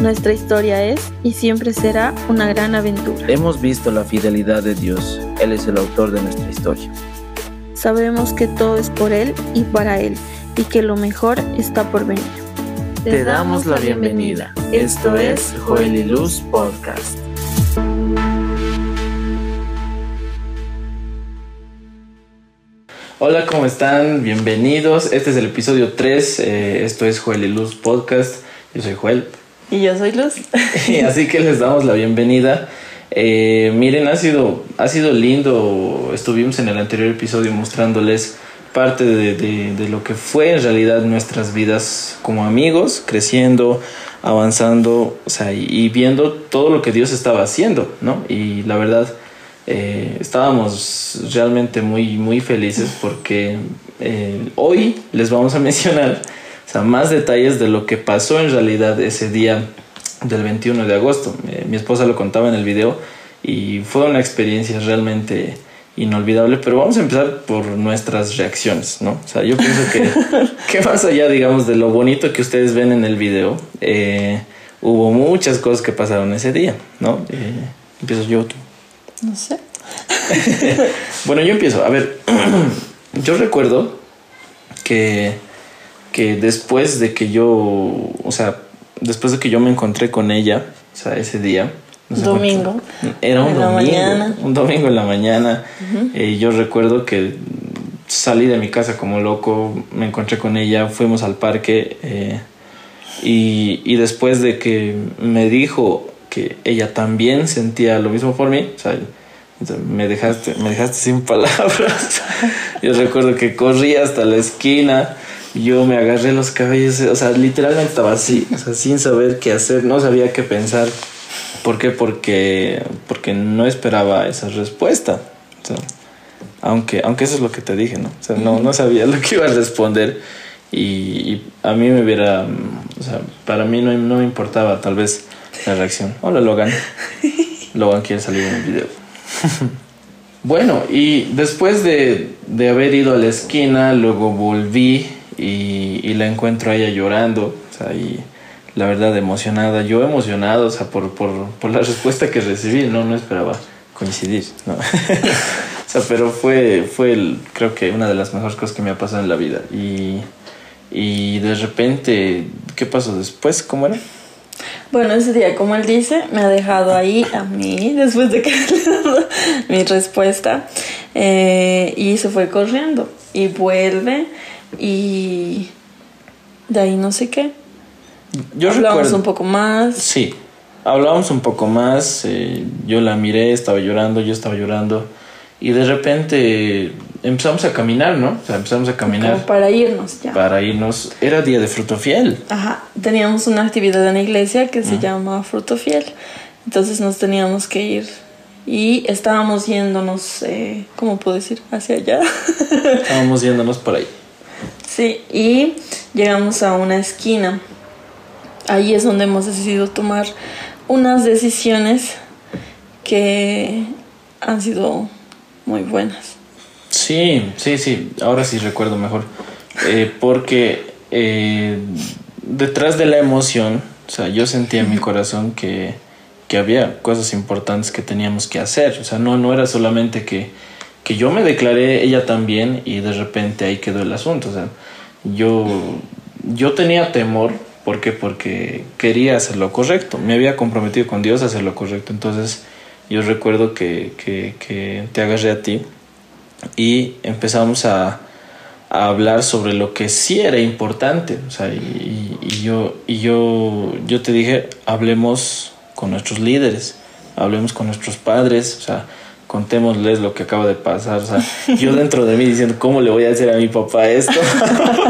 Nuestra historia es y siempre será una gran aventura. Hemos visto la fidelidad de Dios. Él es el autor de nuestra historia. Sabemos que todo es por Él y para Él y que lo mejor está por venir. Te, damos la bienvenida. Esto es Joel y Luz Podcast. Hola, ¿cómo están? Bienvenidos. Este es el episodio 3. Eh, esto es Joel y Luz Podcast. Yo soy Joel. Y yo soy Luz. Así que les damos la bienvenida. Eh, miren, ha sido, ha sido lindo. Estuvimos en el anterior episodio mostrándoles parte de, de, lo que fue en realidad nuestras vidas como amigos, creciendo, avanzando, o sea, y, viendo todo lo que Dios estaba haciendo, ¿no? Y la verdad, eh, estábamos realmente muy, muy felices porque eh, hoy les vamos a mencionar o sea, más detalles de lo que pasó en realidad ese día del 21 de agosto. Eh, mi esposa lo contaba en el video y fue una experiencia realmente inolvidable, pero vamos a empezar por nuestras reacciones, ¿no? O sea, yo pienso que, que más allá, digamos, de lo bonito que ustedes ven en el video, eh, hubo muchas cosas que pasaron ese día, ¿no? Eh, empiezo yo, tú. No sé. bueno, yo empiezo. A ver, yo recuerdo que que después de que yo, o sea, después de que yo me encontré con ella, o sea, ese día. domingo. era un domingo. Un domingo en la mañana. Eh, yo recuerdo que salí de mi casa como loco, me encontré con ella, fuimos al parque eh, y, y, después de que me dijo que ella también sentía lo mismo por mí, o sea, me dejaste, me dejaste sin palabras. yo recuerdo que corrí hasta la esquina yo me agarré los cabellos, o sea, literalmente estaba así, o sea, sin saber qué hacer, no sabía qué pensar. ¿Por qué? Porque, porque no esperaba esa respuesta. O sea, aunque, aunque eso es lo que te dije, ¿no? O sea, no, no sabía lo que iba a responder y, a mí me hubiera, o sea, para mí no, no me importaba tal vez la reacción. Hola Logan. Logan quiere salir en el video. bueno, y después de, de haber ido a la esquina, luego volví y, la encuentro a ella llorando, o sea, y la verdad emocionada, yo emocionado, o sea, por, por, por la respuesta que recibí, no, no esperaba coincidir, ¿no? o sea, pero fue, fue el, creo que una de las mejores cosas que me ha pasado en la vida. Y, y de repente, ¿qué pasó después? ¿Cómo era? Bueno, ese día, como él dice, me ha dejado ahí a mí después de que le dado mi respuesta eh, y se fue corriendo y vuelve y de ahí no sé qué. Yo Hablamos un poco más. Sí, hablamos un poco más. Eh, yo la miré, estaba llorando, yo estaba llorando. Y de repente empezamos a caminar, ¿no? O sea, empezamos a caminar. para irnos ya. Para irnos. Era día de fruto fiel. Ajá. Teníamos una actividad en la iglesia que se llama fruto fiel. Entonces nos teníamos que ir. Y estábamos yéndonos, eh, ¿cómo puedo decir? Hacia allá. estábamos yéndonos por ahí. Sí, y llegamos a una esquina. Ahí es donde hemos decidido tomar unas decisiones que han sido muy buenas. Sí, sí, sí, ahora sí recuerdo mejor. Eh, porque eh, detrás de la emoción, o sea, yo sentía en mi corazón que, que había cosas importantes que teníamos que hacer. O sea, no, no era solamente que que yo me declaré ella también y de repente ahí quedó el asunto. O sea, yo, yo tenía temor, ¿por qué? Porque quería hacer lo correcto. Me había comprometido con Dios a hacer lo correcto. Entonces yo recuerdo que, que, que te agarré a ti y empezamos a, a, hablar sobre lo que sí era importante. O sea, y, y, yo, y yo, yo te dije, hablemos con nuestros líderes, hablemos con nuestros padres, o sea, contémosles lo que acaba de pasar. O sea, yo dentro de mí diciendo, ¿cómo le voy a decir a mi papá esto?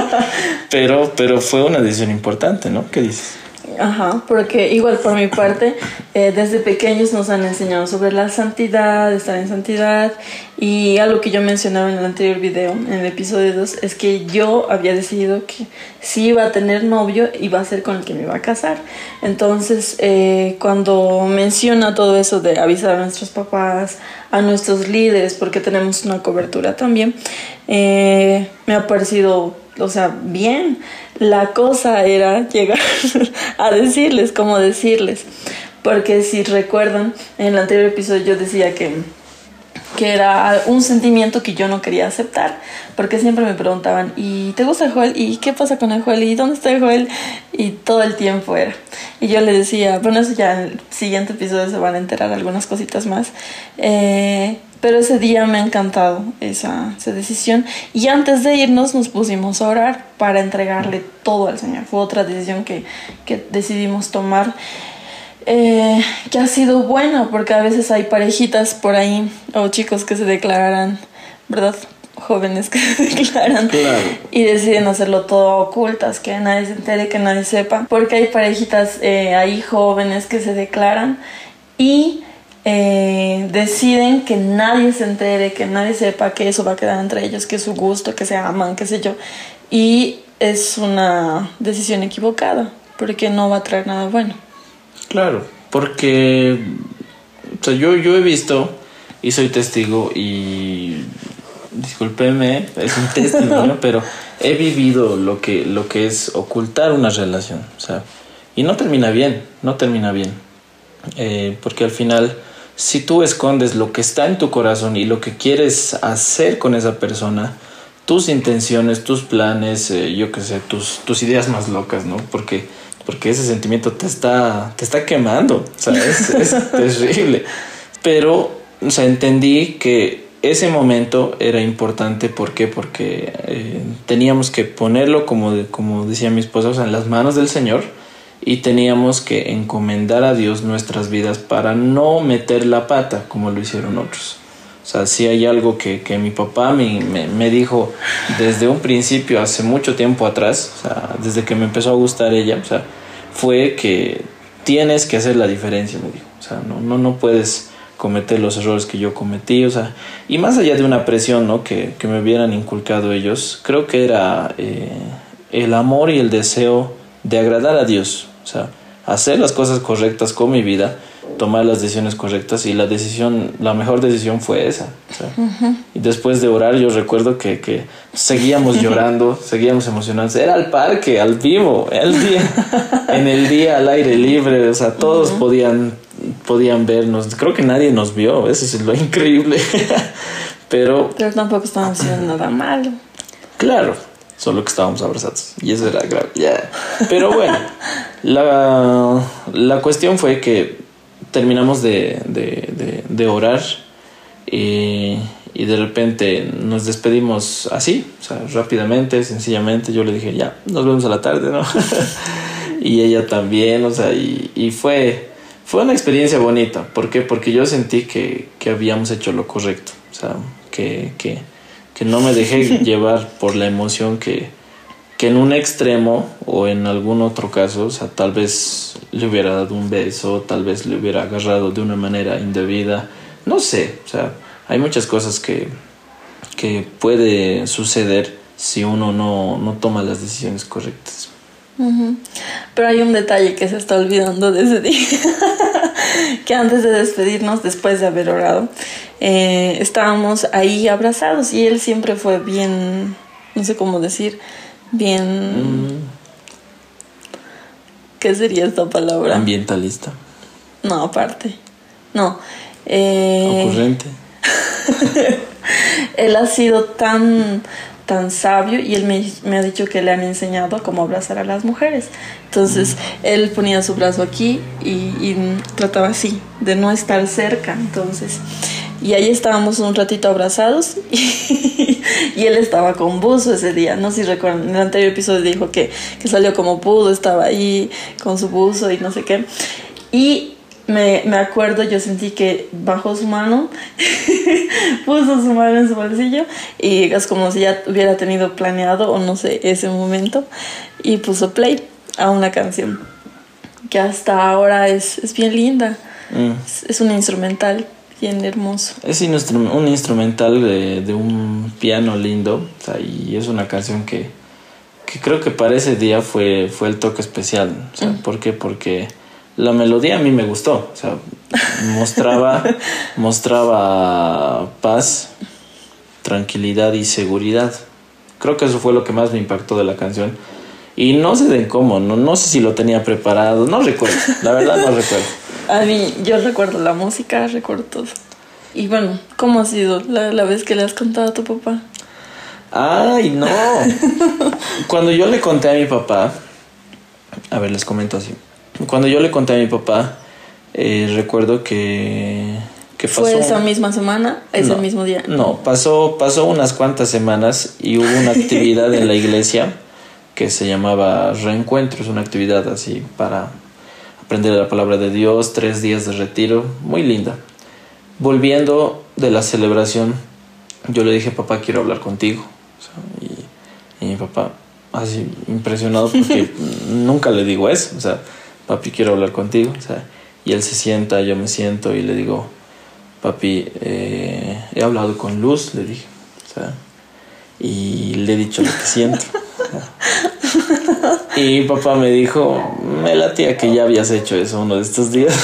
pero, pero fue una decisión importante, ¿no? ¿Qué dices? Ajá, porque igual por mi parte, eh, desde pequeños nos han enseñado sobre la santidad, estar en santidad, y algo que yo mencionaba en el anterior video, en el episodio 2, es que yo había decidido que si iba a tener novio, iba a ser con el que me iba a casar. Entonces, eh, cuando menciona todo eso de avisar a nuestros papás, a nuestros líderes, porque tenemos una cobertura también, eh, me ha parecido o sea, bien. La cosa era llegar a decirles, cómo decirles. Porque si recuerdan, en el anterior episodio yo decía que que era un sentimiento que yo no quería aceptar, porque siempre me preguntaban, ¿y te gusta el Joel? ¿Y qué pasa con el Joel? ¿Y dónde está el Joel? Y todo el tiempo era. Y yo le decía, bueno, eso ya en el siguiente episodio se van a enterar algunas cositas más. Eh, pero ese día me ha encantado esa, esa decisión. Y antes de irnos nos pusimos a orar para entregarle todo al Señor. Fue otra decisión que, que decidimos tomar. Eh, que ha sido buena porque a veces hay parejitas por ahí o chicos que se declaran, ¿verdad? Jóvenes que se declaran y deciden hacerlo todo ocultas, que nadie se entere, que nadie sepa, porque hay parejitas eh, ahí jóvenes que se declaran y eh, deciden que nadie se entere, que nadie sepa que eso va a quedar entre ellos, que es su gusto, que se aman, qué sé yo. Y es una decisión equivocada, porque no va a traer nada bueno. Claro, porque o sea, yo, yo he visto y soy testigo y discúlpeme, es un testimonio, pero he vivido lo que, lo que es ocultar una relación, o sea, y no termina bien, no termina bien, eh, porque al final, si tú escondes lo que está en tu corazón y lo que quieres hacer con esa persona, tus intenciones, tus planes, eh, yo qué sé, tus, tus ideas más locas, ¿no? Porque porque ese sentimiento te está, te está quemando, o sea, es, terrible. Pero, o sea, entendí que ese momento era importante, ¿por qué? Porque eh, teníamos que ponerlo, como, como decía mi esposa, en las manos del Señor y teníamos que encomendar a Dios nuestras vidas para no meter la pata como lo hicieron otros. O sea, si hay algo que, que mi papá me, me, me, dijo desde un principio, hace mucho tiempo atrás, o sea, desde que me empezó a gustar ella, o sea, fue que tienes que hacer la diferencia, me dijo. O sea, no, no, no puedes cometer los errores que yo cometí, o sea, y más allá de una presión, ¿no? Que, que me hubieran inculcado ellos, creo que era eh, el amor y el deseo de agradar a Dios, o sea, hacer las cosas correctas con mi vida tomar las decisiones correctas y la decisión, la mejor decisión fue esa. Y después de orar yo recuerdo que, que seguíamos llorando, seguíamos emocionados. Era al parque, al vivo, el día, en el día al aire libre, o sea, todos podían, podían vernos. Creo que nadie nos vio, eso es lo increíble. Pero... Pero tampoco estábamos haciendo nada malo. Claro, solo que estábamos abrazados. Y eso era grave. Pero bueno, la, la cuestión fue que terminamos de, de, de, orar y, y, de repente nos despedimos así, o sea, rápidamente, sencillamente. Yo le dije, ya, nos vemos a la tarde, ¿no? y ella también, o sea, y, y, fue, fue una experiencia bonita. ¿Por qué? Porque yo sentí que, que habíamos hecho lo correcto, o sea, que, que, que no me dejé llevar por la emoción que, que en un extremo o en algún otro caso, o sea, tal vez le hubiera dado un beso, tal vez le hubiera agarrado de una manera indebida, no sé, o sea, hay muchas cosas que, que puede suceder si uno no, no toma las decisiones correctas. Pero hay un detalle que se está olvidando de ese que antes de despedirnos, después de haber orado, eh, estábamos ahí abrazados y él siempre fue bien, no sé cómo decir, bien... Mm. ¿Qué sería esta palabra? Ambientalista. No, aparte. No. Eh... Ocurrente. él ha sido tan tan sabio y él me, me, ha dicho que le han enseñado cómo abrazar a las mujeres. Entonces, mm. él ponía su brazo aquí y, y, trataba así, de no estar cerca. Entonces, y ahí estábamos un ratito abrazados y, él estaba con buzo ese día. No sé si recuerdan, en el anterior episodio dijo que, que salió como pudo, estaba ahí con su buzo y no sé qué. Y me, me, acuerdo, yo sentí que bajó su mano, puso su mano en su bolsillo y es como si ya hubiera tenido planeado o no sé ese momento y puso play a una canción que hasta ahora es, es bien linda. Mm. Es, es un instrumental bien hermoso. Es un instrumental de, de un piano lindo o sea, y es una canción que, que, creo que para ese día fue, fue el toque especial. O sea, ¿Por qué? Porque la melodía a mí me gustó. O sea, mostraba, mostraba paz, tranquilidad y seguridad. Creo que eso fue lo que más me impactó de la canción. Y no sé de cómo, no, no sé si lo tenía preparado, no recuerdo, la verdad no recuerdo. A mí, yo recuerdo la música, recuerdo todo. Y bueno, ¿cómo ha sido la, la vez que le has contado a tu papá? Ay, no. Cuando yo le conté a mi papá, a ver, les comento así. Cuando yo le conté a mi papá, eh, recuerdo que, que pasó... ¿Fue esa misma semana? ¿Ese mismo día? No, pasó, pasó unas cuantas semanas y hubo una actividad en la iglesia que se llamaba Reencuentro. Es una actividad así para aprender la palabra de Dios, tres días de retiro, muy linda. Volviendo de la celebración, yo le dije, papá, quiero hablar contigo. y, mi papá, así impresionado porque nunca le digo eso. O sea, papi, quiero hablar contigo. O sea, y él se sienta, yo me siento y le digo, papi, eh, he hablado con Luz, le dije. O sea, y le he dicho lo que siento. Y papá me dijo, me latía que ya habías hecho eso uno de estos días.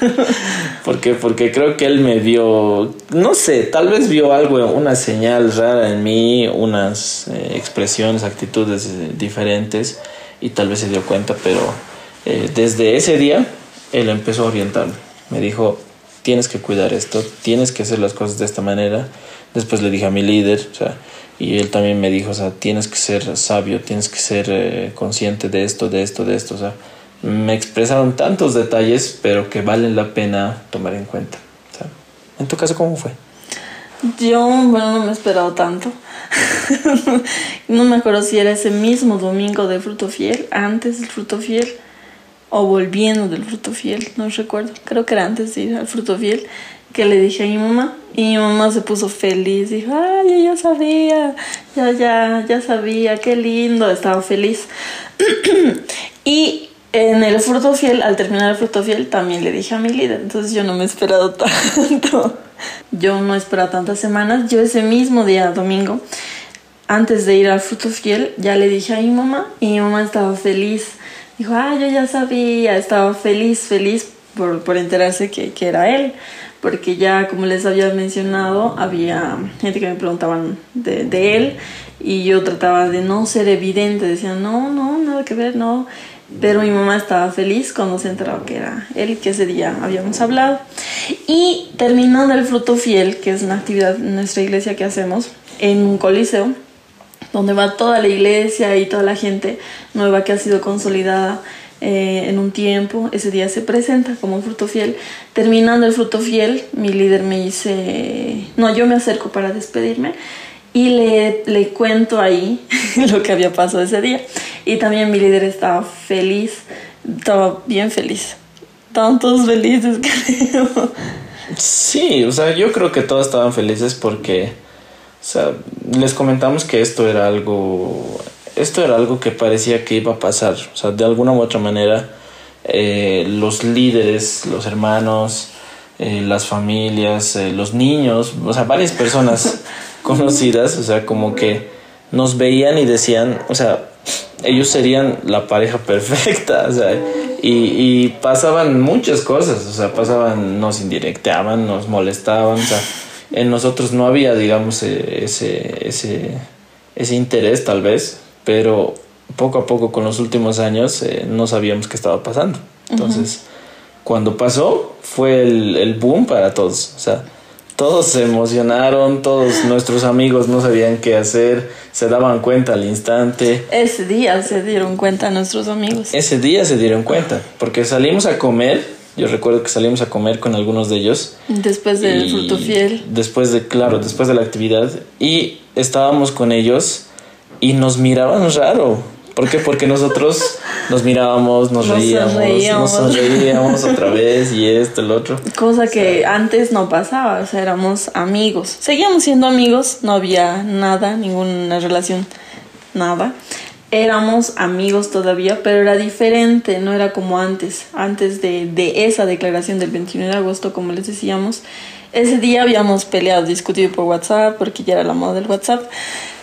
porque Porque creo que él me vio, no sé, tal vez vio algo, una señal rara en mí, unas eh, expresiones, actitudes eh, diferentes y tal vez se dio cuenta, pero eh, desde ese día él empezó a orientarme. Me dijo, tienes que cuidar esto, tienes que hacer las cosas de esta manera. Después le dije a mi líder, o sea, y él también me dijo, o sea, tienes que ser sabio, tienes que ser eh, consciente de esto, de esto, de esto. O sea, me expresaron tantos detalles, pero que valen la pena tomar en cuenta. O sea, ¿En tu caso cómo fue? Yo, bueno, no me he esperado tanto. no me acuerdo si era ese mismo domingo de fruto fiel, antes del fruto fiel, o volviendo del fruto fiel, no recuerdo. Creo que era antes de ir al fruto fiel que le dije a mi mamá y mi mamá se puso feliz, dijo, ay, yo ya sabía, ya, ya, ya sabía, qué lindo, estaba feliz. y en el fruto fiel, al terminar el fruto fiel, también le dije a mi líder, entonces yo no me he esperado tanto. yo no he esperado tantas semanas, yo ese mismo día, domingo, antes de ir al fruto fiel, ya le dije a mi mamá y mi mamá estaba feliz. Dijo, ay, yo ya sabía, estaba feliz, feliz por, por enterarse que, que era él porque ya como les había mencionado, había gente que me preguntaban de, de, él y yo trataba de no ser evidente, decía, no, no, nada que ver, no. Pero mi mamá estaba feliz cuando se enteró que era él, que ese día habíamos hablado. Y terminando el fruto fiel, que es una actividad en nuestra iglesia que hacemos en un coliseo, donde va toda la iglesia y toda la gente nueva que ha sido consolidada eh, en un tiempo, ese día se presenta como fruto fiel. Terminando el fruto fiel, mi líder me dice, no, yo me acerco para despedirme y le, le cuento ahí lo que había pasado ese día. Y también mi líder estaba feliz, estaba bien feliz. Estaban todos felices, creo. Sí, o sea, yo creo que todos estaban felices porque, o sea, les comentamos que esto era algo esto era algo que parecía que iba a pasar. O sea, de alguna u otra manera, eh, los líderes, los hermanos, eh, las familias, eh, los niños, o sea, varias personas conocidas, o sea, como que nos veían y decían, o sea, ellos serían la pareja perfecta, o sea, y, y pasaban muchas cosas, o sea, pasaban, nos indirecteaban, nos molestaban, o sea, en nosotros no había, digamos, ese, ese, ese interés tal vez, pero poco a poco con los últimos años eh, no sabíamos qué estaba pasando. Entonces, cuando pasó, fue el, el, boom para todos. O sea, todos se emocionaron, todos nuestros amigos no sabían qué hacer, se daban cuenta al instante. Ese día se dieron cuenta nuestros amigos. Ese día se dieron cuenta, porque salimos a comer. Yo recuerdo que salimos a comer con algunos de ellos. Después del fruto fiel. Después de, claro, después de la actividad. Y estábamos con ellos y nos miraban raro. ¿Por qué? Porque nosotros nos mirábamos, nos, reíamos, nos sonreíamos otra vez y esto, el otro. Cosa que antes no pasaba, o sea, éramos amigos. Seguíamos siendo amigos, no había nada, ninguna relación, nada. Éramos amigos todavía, pero era diferente, no era como antes. Antes de, de esa declaración del 21 de agosto, como les decíamos, ese día habíamos peleado, discutido por WhatsApp, porque ya era la moda del WhatsApp.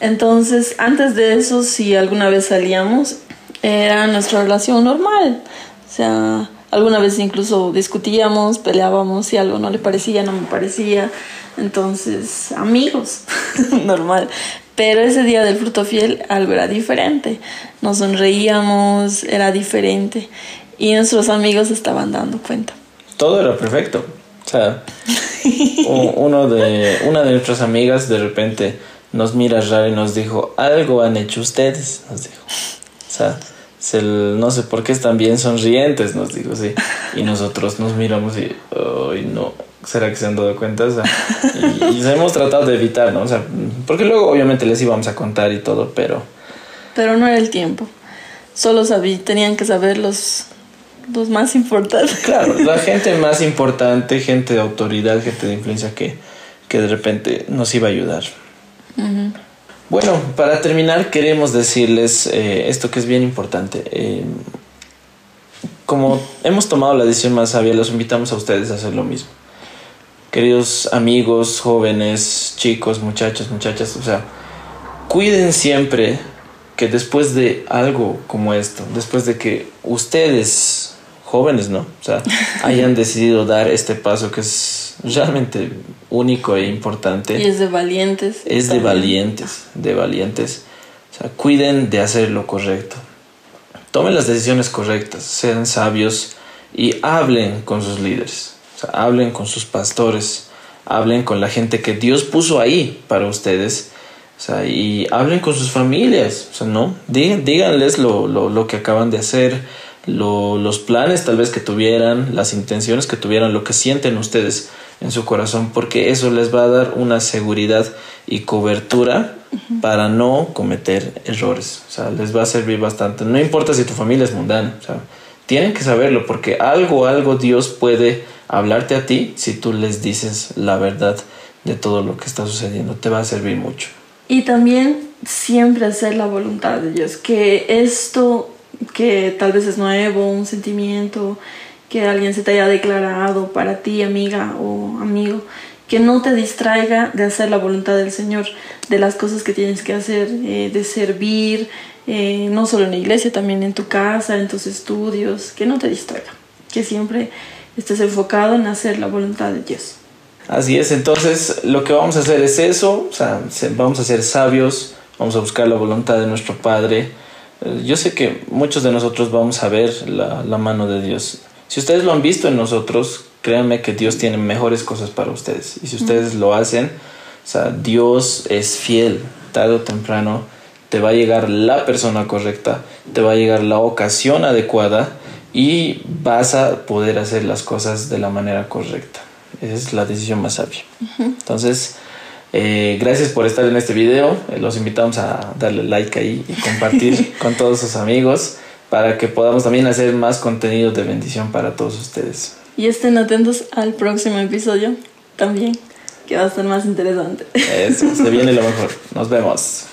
Entonces, antes de eso, si alguna vez salíamos, era nuestra relación normal. O sea, alguna vez incluso discutíamos, peleábamos, si algo no le parecía, no me parecía. Entonces, amigos, normal. Pero ese día del fruto fiel algo era diferente. Nos sonreíamos, era diferente. Y nuestros amigos estaban dando cuenta. Todo era perfecto. O sea, uno de, una de nuestras amigas de repente nos mira raro y nos dijo, algo han hecho ustedes, nos dijo. O sea, no sé por qué están bien sonrientes, nos dijo, sí. Y nosotros nos miramos y, ay, no, ¿será que se han dado cuenta? O sea, y, y, hemos tratado de evitar, ¿no? O sea, porque luego obviamente les íbamos a contar y todo, pero... Pero no era el tiempo. Solo sabí, tenían que saber los, los más importantes. Claro, la gente más importante, gente de autoridad, gente de influencia que, que de repente nos iba a ayudar. Bueno, para terminar queremos decirles eh, esto que es bien importante. Eh, como hemos tomado la decisión más sabia, los invitamos a ustedes a hacer lo mismo. Queridos amigos, jóvenes, chicos, muchachos, muchachas, o sea, cuiden siempre que después de algo como esto, después de que ustedes, jóvenes, ¿no? O sea, hayan decidido dar este paso que es realmente único e importante. Y es de valientes. Es de valientes, de valientes. O sea, cuiden de hacer lo correcto. Tomen las decisiones correctas, sean sabios y hablen con sus líderes. O sea, hablen con sus pastores, hablen con la gente que Dios puso ahí para ustedes. O sea, y hablen con sus familias, o sea, ¿no? díganles lo, lo, lo que acaban de hacer, lo, los planes tal vez que tuvieran, las intenciones que tuvieran, lo que sienten ustedes en su corazón, porque eso les va a dar una seguridad y cobertura para no cometer errores. O sea, les va a servir bastante. No importa si tu familia es mundana, o sea, tienen que saberlo, porque algo, algo Dios puede hablarte a ti si tú les dices la verdad de todo lo que está sucediendo. Te va a servir mucho. Y también siempre hacer la voluntad de Dios, que esto que tal vez es nuevo, un sentimiento, que alguien se te haya declarado para ti, amiga o amigo, que no te distraiga de hacer la voluntad del Señor, de las cosas que tienes que hacer, eh, de servir, eh, no solo en la iglesia, también en tu casa, en tus estudios, que no te distraiga, que siempre estés enfocado en hacer la voluntad de Dios. Así es, entonces lo que vamos a hacer es eso, vamos a ser sabios, vamos a buscar la voluntad de nuestro Padre. Eh, yo sé que muchos de nosotros vamos a ver la, la mano de Dios si ustedes lo han visto en nosotros, créanme que Dios tiene mejores cosas para ustedes. Y si ustedes lo hacen, o sea, Dios es fiel, tarde o temprano te va a llegar la persona correcta, te va a llegar la ocasión adecuada y vas a poder hacer las cosas de la manera correcta. Esa es la decisión más sabia. Entonces, eh, gracias por estar en este video. Eh, los invitamos a darle like ahí y compartir con todos sus amigos para que podamos también hacer más contenido de bendición para todos ustedes. Y estén atentos al próximo episodio también, que va a ser más interesante. Eso, se viene lo mejor. Nos vemos.